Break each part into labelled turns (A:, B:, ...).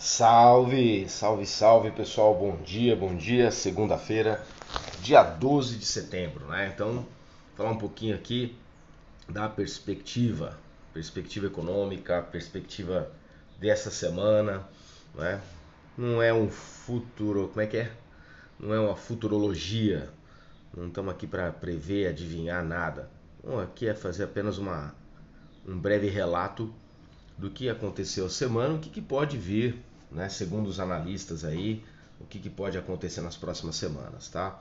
A: Salve, salve, salve pessoal, bom dia, bom dia. Segunda-feira, dia 12 de setembro, né? Então, falar um pouquinho aqui da perspectiva, perspectiva econômica, perspectiva dessa semana, né? Não é um futuro, como é que é? Não é uma futurologia. Não estamos aqui para prever, adivinhar nada. Bom, aqui é fazer apenas uma, um breve relato do que aconteceu a semana, o que, que pode vir né, segundo os analistas aí, o que, que pode acontecer nas próximas semanas, tá?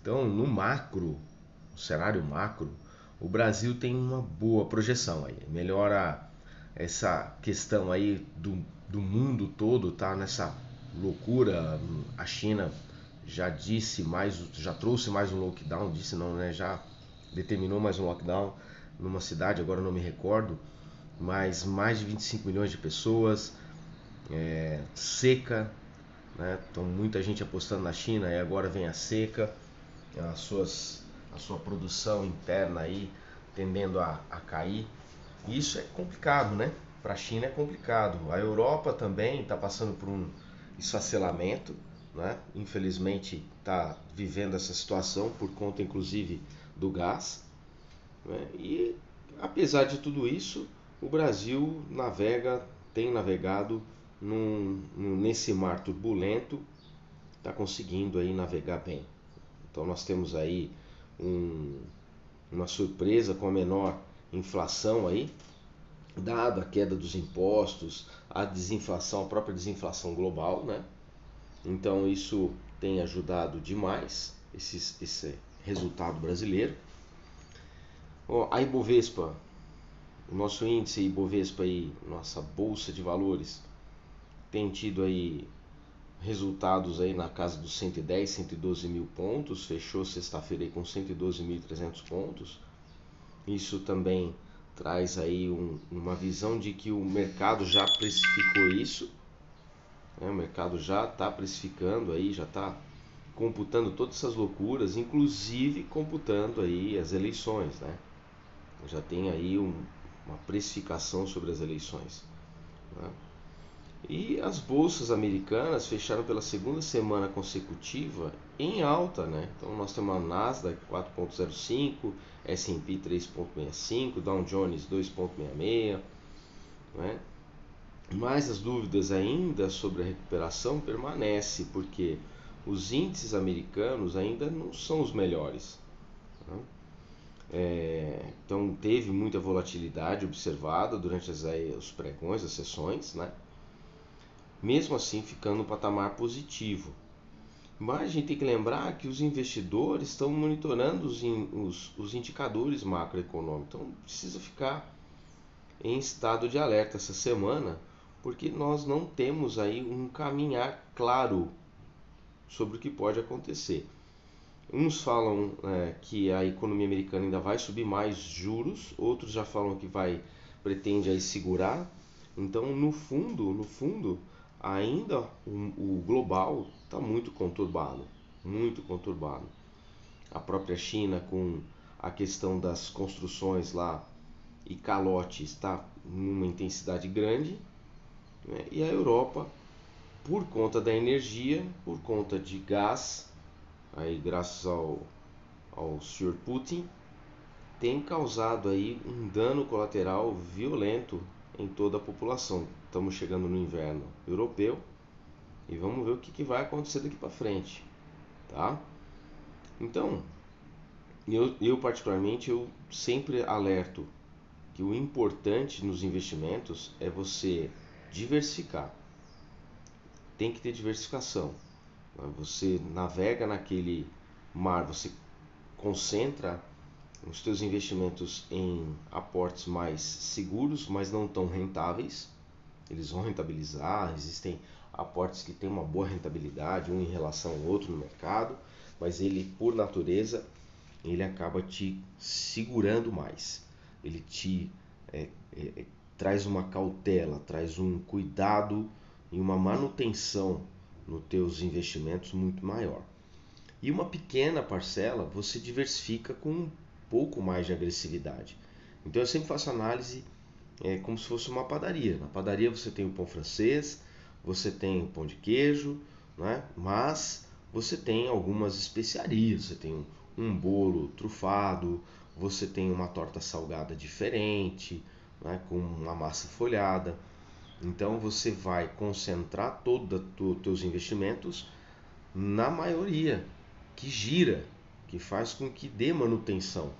A: Então, no macro, no cenário macro, o Brasil tem uma boa projeção aí. Melhora essa questão aí do, do mundo todo, tá nessa loucura. A China já disse mais, já trouxe mais um lockdown, disse não, né? Já determinou mais um lockdown numa cidade, agora não me recordo, mas mais de 25 milhões de pessoas, é, seca, né? Então muita gente apostando na China e agora vem a seca, as suas, a sua produção interna aí tendendo a, a cair. Isso é complicado, né? Para a China é complicado. A Europa também está passando por um esfacelamento, né? Infelizmente está vivendo essa situação por conta, inclusive, do gás. Né? E apesar de tudo isso, o Brasil navega, tem navegado num, nesse mar turbulento, está conseguindo aí navegar bem. Então nós temos aí um, uma surpresa com a menor inflação aí, dado a queda dos impostos, a desinflação, a própria desinflação global, né? Então isso tem ajudado demais esse, esse resultado brasileiro. a Ibovespa, o nosso índice Ibovespa aí, nossa bolsa de valores, tem tido aí resultados aí na casa dos 110, 112 mil pontos, fechou sexta-feira com 112.300 pontos. Isso também traz aí um, uma visão de que o mercado já precificou isso, né? o mercado já está precificando aí, já está computando todas essas loucuras, inclusive computando aí as eleições, né? Já tem aí um, uma precificação sobre as eleições. Né? E as bolsas americanas fecharam pela segunda semana consecutiva em alta, né? Então nós temos a Nasdaq 4.05, S&P 3.65, Dow Jones 2.66, né? Mas as dúvidas ainda sobre a recuperação permanecem, porque os índices americanos ainda não são os melhores. Né? É, então teve muita volatilidade observada durante as, os pregões, as sessões, né? Mesmo assim ficando no patamar positivo. Mas a gente tem que lembrar que os investidores estão monitorando os, os, os indicadores macroeconômicos, então precisa ficar em estado de alerta essa semana, porque nós não temos aí um caminhar claro sobre o que pode acontecer. Uns falam é, que a economia americana ainda vai subir mais juros, outros já falam que vai pretende aí segurar. Então, no fundo, no fundo, ainda o, o global está muito conturbado, muito conturbado. A própria China com a questão das construções lá e calote está numa intensidade grande, né? e a Europa, por conta da energia, por conta de gás, aí graças ao, ao Sr. Putin, tem causado aí um dano colateral violento em toda a população. Estamos chegando no inverno europeu e vamos ver o que, que vai acontecer daqui para frente, tá? Então, eu, eu particularmente eu sempre alerto que o importante nos investimentos é você diversificar. Tem que ter diversificação. Você navega naquele mar, você concentra os teus investimentos em aportes mais seguros, mas não tão rentáveis. Eles vão rentabilizar, existem aportes que têm uma boa rentabilidade, um em relação ao outro no mercado, mas ele, por natureza, ele acaba te segurando mais. Ele te é, é, é traz uma cautela, traz um cuidado e uma manutenção nos teus investimentos muito maior. E uma pequena parcela você diversifica com pouco mais de agressividade. Então eu sempre faço análise é, como se fosse uma padaria. Na padaria você tem o pão francês, você tem pão de queijo, né? mas você tem algumas especiarias, você tem um bolo trufado, você tem uma torta salgada diferente, né? com uma massa folhada. Então você vai concentrar todos os teus investimentos na maioria que gira, que faz com que dê manutenção.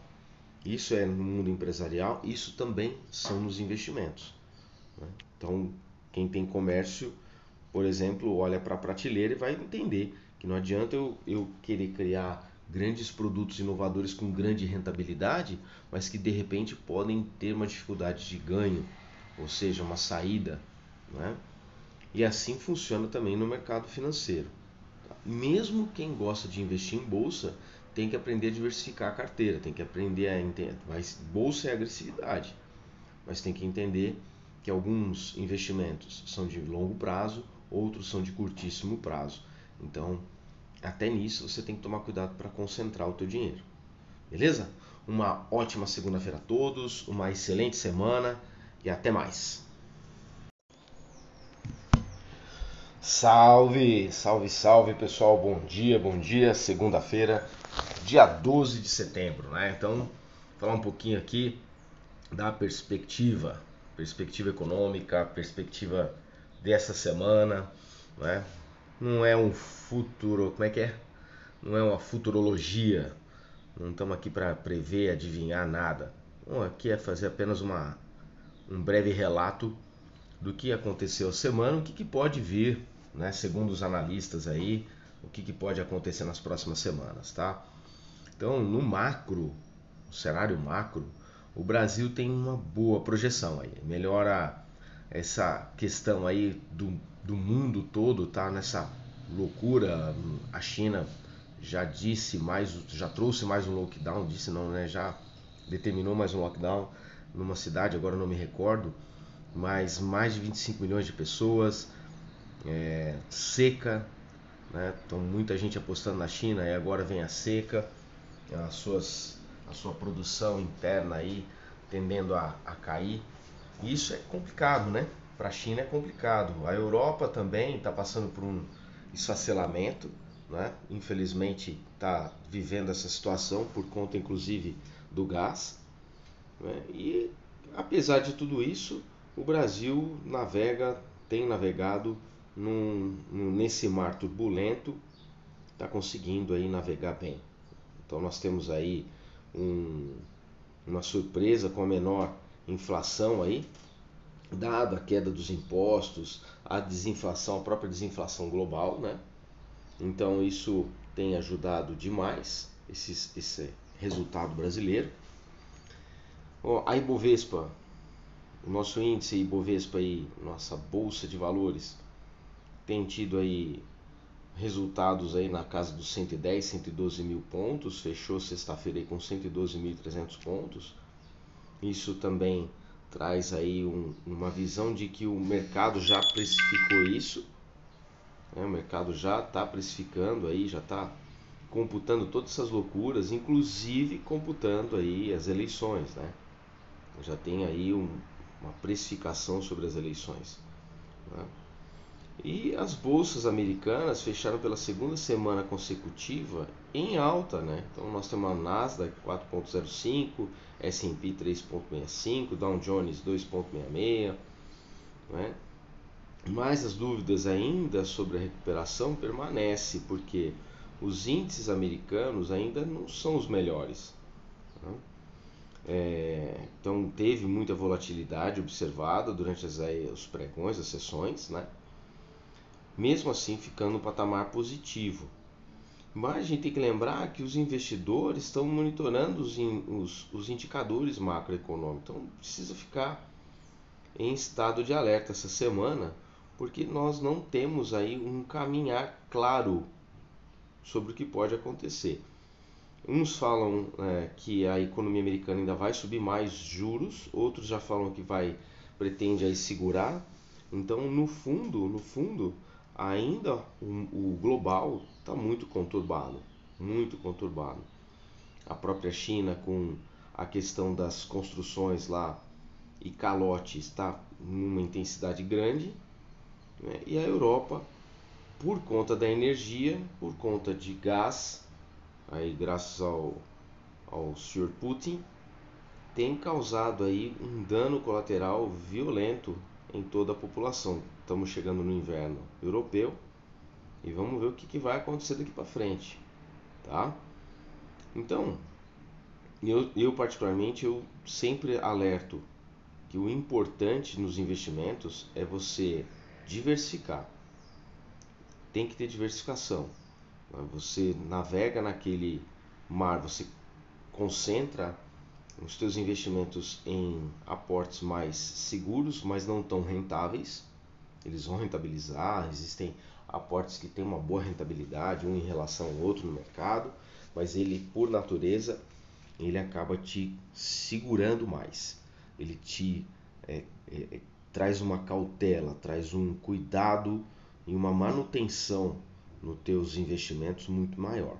A: Isso é no mundo empresarial, isso também são nos investimentos. Né? Então, quem tem comércio, por exemplo, olha para a prateleira e vai entender que não adianta eu, eu querer criar grandes produtos inovadores com grande rentabilidade, mas que de repente podem ter uma dificuldade de ganho, ou seja, uma saída. Né? E assim funciona também no mercado financeiro. Mesmo quem gosta de investir em bolsa tem que aprender a diversificar a carteira, tem que aprender a entender. Mas bolsa é agressividade, mas tem que entender que alguns investimentos são de longo prazo, outros são de curtíssimo prazo. Então, até nisso você tem que tomar cuidado para concentrar o teu dinheiro. Beleza? Uma ótima segunda-feira a todos, uma excelente semana e até mais. Salve, salve, salve pessoal, bom dia, bom dia. Segunda-feira, dia 12 de setembro, né? Então, falar um pouquinho aqui da perspectiva, perspectiva econômica, perspectiva dessa semana, né? Não é um futuro, como é que é? Não é uma futurologia. Não estamos aqui para prever, adivinhar nada. Bom, aqui é fazer apenas uma, um breve relato do que aconteceu a semana, o que, que pode vir né, segundo os analistas aí, o que, que pode acontecer nas próximas semanas, tá? Então, no macro, no cenário macro, o Brasil tem uma boa projeção aí. Melhora essa questão aí do, do mundo todo, tá? Nessa loucura, a China já disse mais, já trouxe mais um lockdown, disse não, né? Já determinou mais um lockdown numa cidade, agora não me recordo, mas mais de 25 milhões de pessoas, é, seca, né? Então muita gente apostando na China e agora vem a seca, as suas, a sua produção interna aí tendendo a, a cair. Isso é complicado, né? Para a China é complicado. A Europa também está passando por um esfacelamento, né? Infelizmente está vivendo essa situação por conta, inclusive, do gás. Né? E apesar de tudo isso, o Brasil navega, tem navegado num, nesse mar turbulento, está conseguindo aí navegar bem. Então nós temos aí um, uma surpresa com a menor inflação aí, dado a queda dos impostos, a desinflação, a própria desinflação global, né? Então isso tem ajudado demais esse, esse resultado brasileiro. a Ibovespa, o nosso índice Ibovespa aí, nossa bolsa de valores, tem tido aí resultados aí na casa dos 110, 112 mil pontos, fechou sexta-feira com 112.300 pontos. Isso também traz aí um, uma visão de que o mercado já precificou isso, né? o mercado já está precificando aí, já está computando todas essas loucuras, inclusive computando aí as eleições, né? Já tem aí um, uma precificação sobre as eleições. Né? E as bolsas americanas fecharam pela segunda semana consecutiva em alta, né? Então nós temos a Nasdaq 4.05, S&P 3.65, Dow Jones 2.66, né? Mas as dúvidas ainda sobre a recuperação permanecem, porque os índices americanos ainda não são os melhores. Né? É, então teve muita volatilidade observada durante as, aí, os pregões, as sessões, né? Mesmo assim ficando no patamar positivo. Mas a gente tem que lembrar que os investidores estão monitorando os, os, os indicadores macroeconômicos, então precisa ficar em estado de alerta essa semana, porque nós não temos aí um caminhar claro sobre o que pode acontecer. Uns falam é, que a economia americana ainda vai subir mais juros, outros já falam que vai pretende aí segurar. Então, no fundo, no fundo, ainda o, o global está muito conturbado, muito conturbado. A própria China com a questão das construções lá e calote está numa intensidade grande, Né? E a Europa, por conta da energia, por conta de gás, aí graças ao, ao Sr. Putin, tem causado aí um dano colateral violento em toda a população. Estamos chegando no inverno europeu e vamos ver o que, que vai acontecer daqui para frente, tá? Então, eu, eu particularmente eu sempre alerto que o importante nos investimentos é você diversificar. Tem que ter diversificação. Você navega naquele mar, você concentra os teus investimentos em aportes mais seguros, mas não tão rentáveis. Eles vão rentabilizar, existem aportes que têm uma boa rentabilidade, um em relação ao outro no mercado, mas ele, por natureza, ele acaba te segurando mais. Ele te é, é, é traz uma cautela, traz um cuidado e uma manutenção nos teus investimentos muito maior.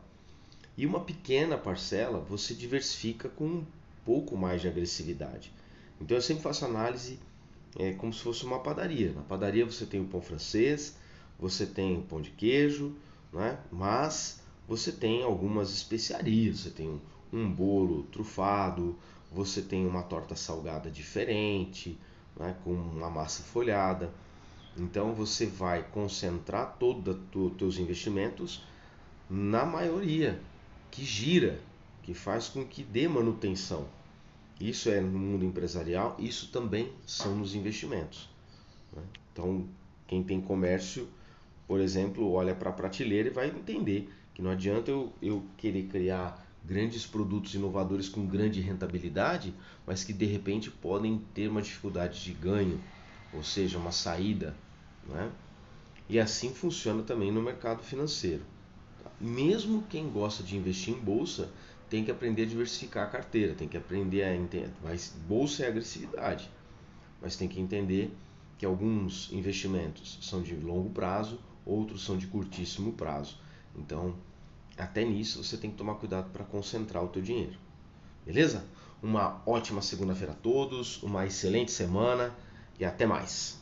A: E uma pequena parcela você diversifica com pouco mais de agressividade. Então eu sempre faço análise é, como se fosse uma padaria. Na padaria você tem o pão francês, você tem o pão de queijo, né? mas você tem algumas especiarias. Você tem um, um bolo trufado, você tem uma torta salgada diferente, né? com uma massa folhada. Então você vai concentrar todos os teus investimentos na maioria que gira, que faz com que dê manutenção. Isso é no mundo empresarial, isso também são nos investimentos. Né? Então, quem tem comércio, por exemplo, olha para a prateleira e vai entender que não adianta eu, eu querer criar grandes produtos inovadores com grande rentabilidade, mas que de repente podem ter uma dificuldade de ganho, ou seja, uma saída. Né? E assim funciona também no mercado financeiro. Mesmo quem gosta de investir em bolsa tem que aprender a diversificar a carteira, tem que aprender a entender. Mas bolsa é agressividade, mas tem que entender que alguns investimentos são de longo prazo, outros são de curtíssimo prazo. Então, até nisso você tem que tomar cuidado para concentrar o teu dinheiro. Beleza? Uma ótima segunda-feira a todos, uma excelente semana e até mais.